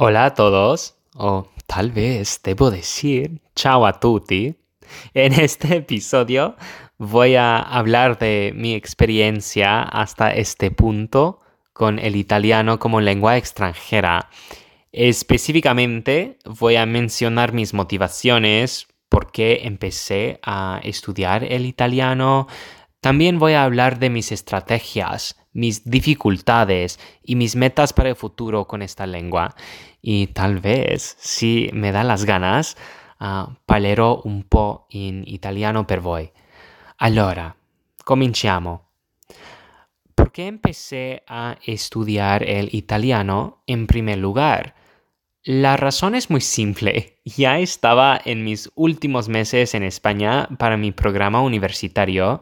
Hola a todos, o tal vez debo decir ciao a tutti. En este episodio voy a hablar de mi experiencia hasta este punto con el italiano como lengua extranjera. Específicamente voy a mencionar mis motivaciones, por qué empecé a estudiar el italiano. También voy a hablar de mis estrategias, mis dificultades y mis metas para el futuro con esta lengua. Y tal vez, si me da las ganas, uh, un po' in italiano per voi. Allora, cominciamo. ¿Por qué empecé a estudiar el italiano en primer lugar? La razón es muy simple. Ya estaba en mis últimos meses en España para mi programa universitario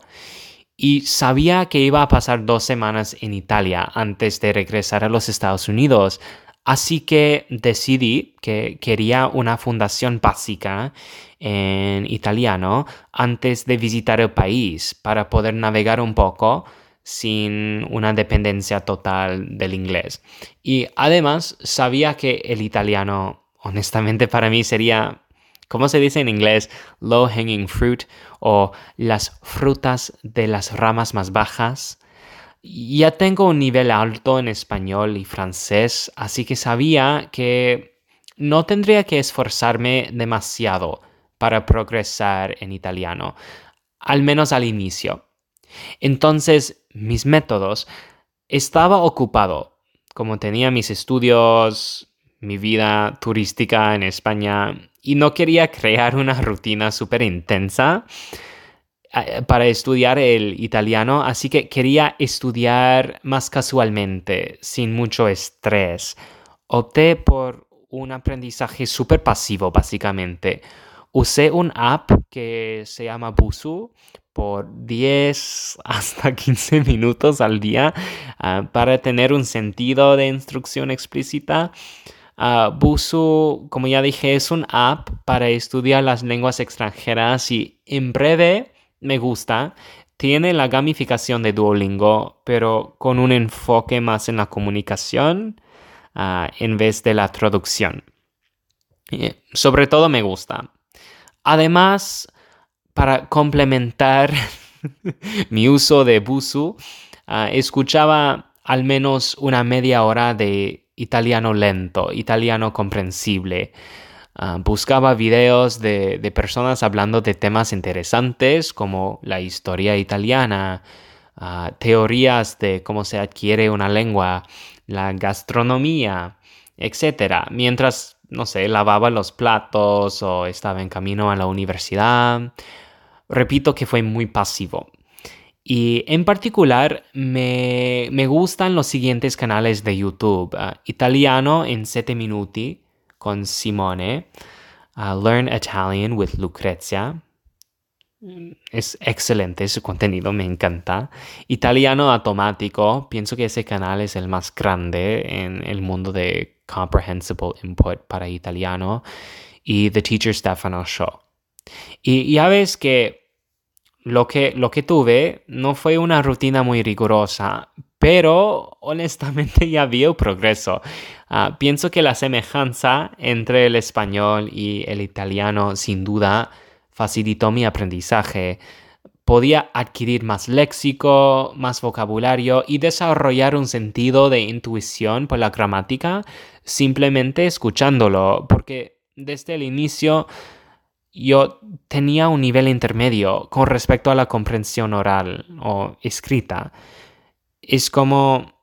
y sabía que iba a pasar dos semanas en Italia antes de regresar a los Estados Unidos. Así que decidí que quería una fundación básica en italiano antes de visitar el país para poder navegar un poco sin una dependencia total del inglés. Y además sabía que el italiano, honestamente para mí sería, ¿cómo se dice en inglés? Low hanging fruit o las frutas de las ramas más bajas. Ya tengo un nivel alto en español y francés, así que sabía que no tendría que esforzarme demasiado para progresar en italiano, al menos al inicio. Entonces, mis métodos, estaba ocupado, como tenía mis estudios, mi vida turística en España, y no quería crear una rutina súper intensa eh, para estudiar el italiano, así que quería estudiar más casualmente, sin mucho estrés. Opté por un aprendizaje súper pasivo, básicamente. Usé un app que se llama Busu por 10 hasta 15 minutos al día ah, para tener un sentido de instrucción explícita. Busu, como ya dije, es un app para estudiar las lenguas extranjeras y en breve me gusta. Tiene la gamificación de Duolingo, pero con un enfoque más en la comunicación ah, en vez de la traducción. sobre todo me gusta. Además, para complementar mi uso de Busu, ah, escuchaba al menos una media hora de italiano lento, italiano comprensible. Ah, buscaba videos de, personas hablando de temas interesantes como la historia italiana, ah, teorías de cómo se adquiere una lengua, la gastronomía, etc. Mientras, no sé, lavaba los platos o estaba en camino a la universidad repito que fue muy pasivo. Y en particular me, gustan los siguientes canales de YouTube. Ah, italiano en 7 minuti con Simone. Ah, Learn Italian with Lucrezia. Es excelente ese contenido, me encanta. Italiano automático, pienso que ese canal es el más grande en el mundo de comprehensible input para italiano. Y The Teacher Stefano Show. Y ya ves que lo que, lo que tuve no fue una rutina muy rigurosa, pero honestamente ya vi el progreso. Ah, pienso que la semejanza entre el español y el italiano sin duda facilitó mi aprendizaje. Podía adquirir más léxico, más vocabulario y desarrollar un sentido de intuición por la gramática simplemente escuchándolo, porque desde el inicio yo tenía un nivel intermedio con respecto a la comprensión oral o escrita. Es como,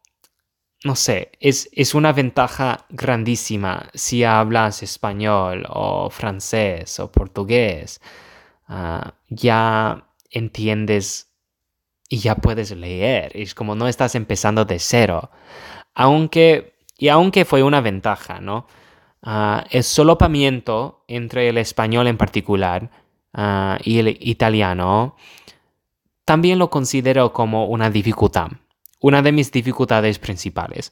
no sé, es, una ventaja grandísima si hablas español o francés o portugués. Ah, ya entiendes y ya puedes leer. Es como no estás empezando de cero. Aunque, y aunque fue una ventaja, ¿no? Ah, el solopamiento entre el español en particular ah, y el italiano también lo considero como una dificultad, una de mis dificultades principales.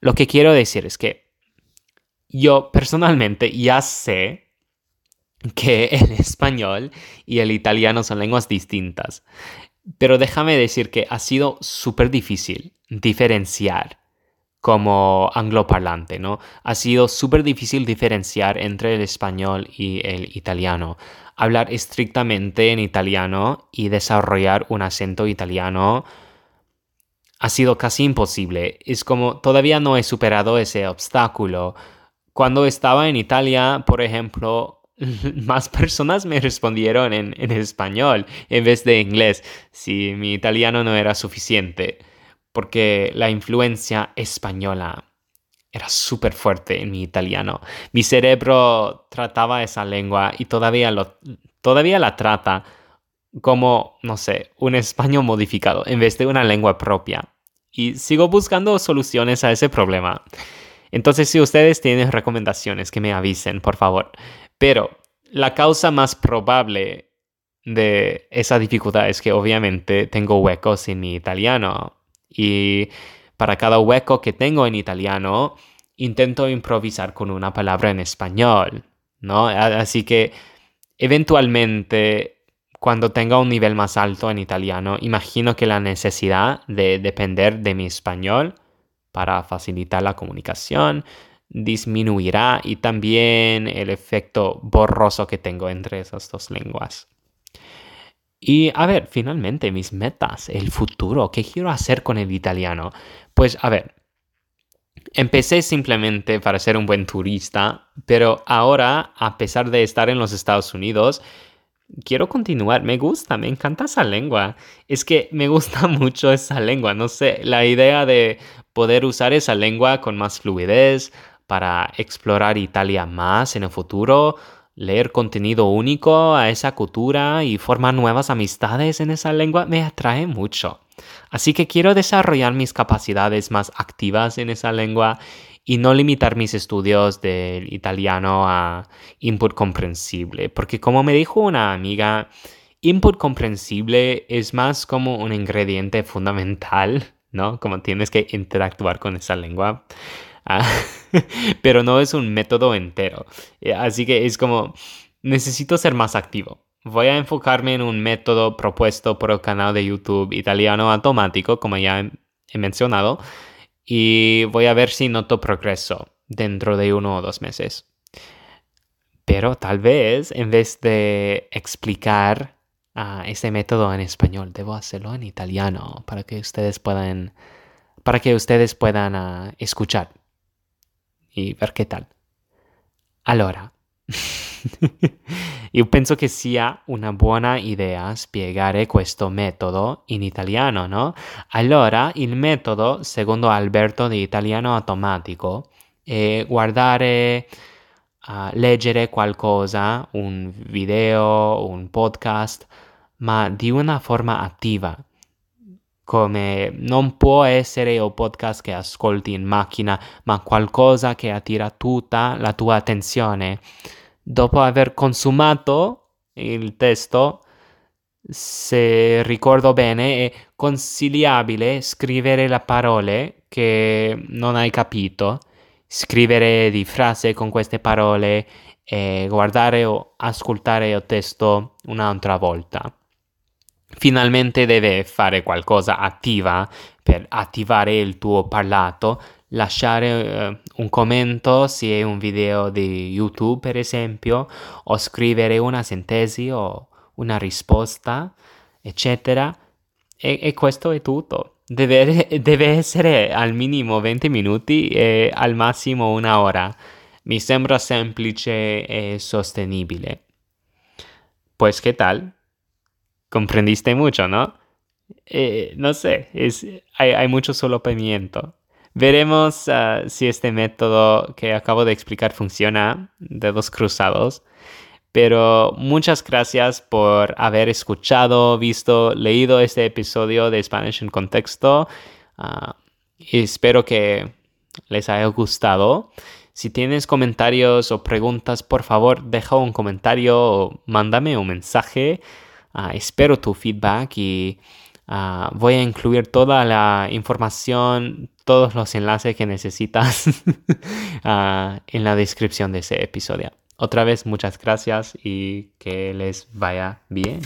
Lo que quiero decir es que yo personalmente ya sé que el español y el italiano son lenguas distintas, pero déjame decir que ha sido súper difícil diferenciar como angloparlante, ¿no? Ha sido súper difícil diferenciar entre el español y el italiano. Hablar estrictamente en italiano y desarrollar un acento italiano ha sido casi imposible. Es como todavía no he superado ese obstáculo. Cuando estaba en Italia, por ejemplo, más personas me respondieron en, en, español en vez de inglés si mi italiano no era suficiente, porque la influencia española era súper fuerte en mi italiano. Mi cerebro trataba esa lengua y todavía, lo, todavía la trata como, no sé, un español modificado en vez de una lengua propia y sigo buscando soluciones a ese problema. Entonces, si ustedes tienen recomendaciones, que me avisen, por favor. Pero la causa más probable de esa dificultad es que obviamente tengo huecos en mi italiano y para cada hueco que tengo en italiano intento improvisar con una palabra en español, ¿no? Así que eventualmente cuando tenga un nivel más alto en italiano, imagino que la necesidad de depender de mi español para facilitar la comunicación disminuirá y también el efecto borroso que tengo entre esas dos lenguas. Y a ver, finalmente mis metas, el futuro, ¿qué quiero hacer con el italiano? Pues a ver, empecé simplemente para ser un buen turista, pero ahora, a pesar de estar en los Estados Unidos, quiero continuar, me gusta, me encanta esa lengua. Es que me gusta mucho esa lengua, no sé, la idea de poder usar esa lengua con más fluidez para explorar Italia más en el futuro, leer contenido único a esa cultura y formar nuevas amistades en esa lengua me atrae mucho. Así que quiero desarrollar mis capacidades más activas en esa lengua y no limitar mis estudios del italiano a input comprensible, porque como me dijo una amiga, input comprensible es más como un ingrediente fundamental, ¿no? Como tienes que interactuar con esa lengua. Ah, pero no es un método entero. Eh, así que es como, necesito ser más activo. Voy a enfocarme en un método propuesto por el canal de YouTube Italiano Automático, como ya he mencionado, y voy a ver si noto progreso dentro de uno o dos meses. Pero tal vez en vez de explicar uh, ese método en español, debo hacerlo en italiano para que ustedes puedan, para que ustedes puedan uh, escuchar y ver qué tal. Allora, Io penso che sia una buona idea spiegare questo metodo in italiano, no? Allora, il metodo, secondo Alberto di Italiano Automatico, è guardare, uh, leggere qualcosa, un video, un podcast, ma di una forma attiva. Come non può essere un podcast che ascolti in macchina, ma qualcosa che attira tutta la tua attenzione dopo aver consumato il testo, se ricordo bene, è consigliabile scrivere le parole che non hai capito, scrivere di frase con queste parole e guardare o ascoltare il testo un'altra volta. Finalmente deve fare qualcosa attiva per attivare il tuo parlato lasciare uh, un commento se è un video di YouTube per esempio o scrivere una sintesi o una risposta eccetera. E, e questo è tutto. Deve, deve, essere al minimo 20 minuti e al massimo una ora. Mi sembra semplice e sostenibile. Pues qué tal comprendiste mucho no eh, no sé es, hay, hay mucho solopamiento Veremos uh, si este método que acabo de explicar funciona, dedos cruzados. Pero muchas gracias por haber escuchado, visto, leído este episodio de Spanish en Contexto. Uh, espero que les haya gustado. Si tienes comentarios o preguntas, por favor, deja un comentario o mándame un mensaje. Uh, espero tu feedback y uh, voy a incluir toda la información, todos los enlaces que necesitas uh, en la descripción de ese episodio. Otra vez, muchas gracias y que les vaya bien.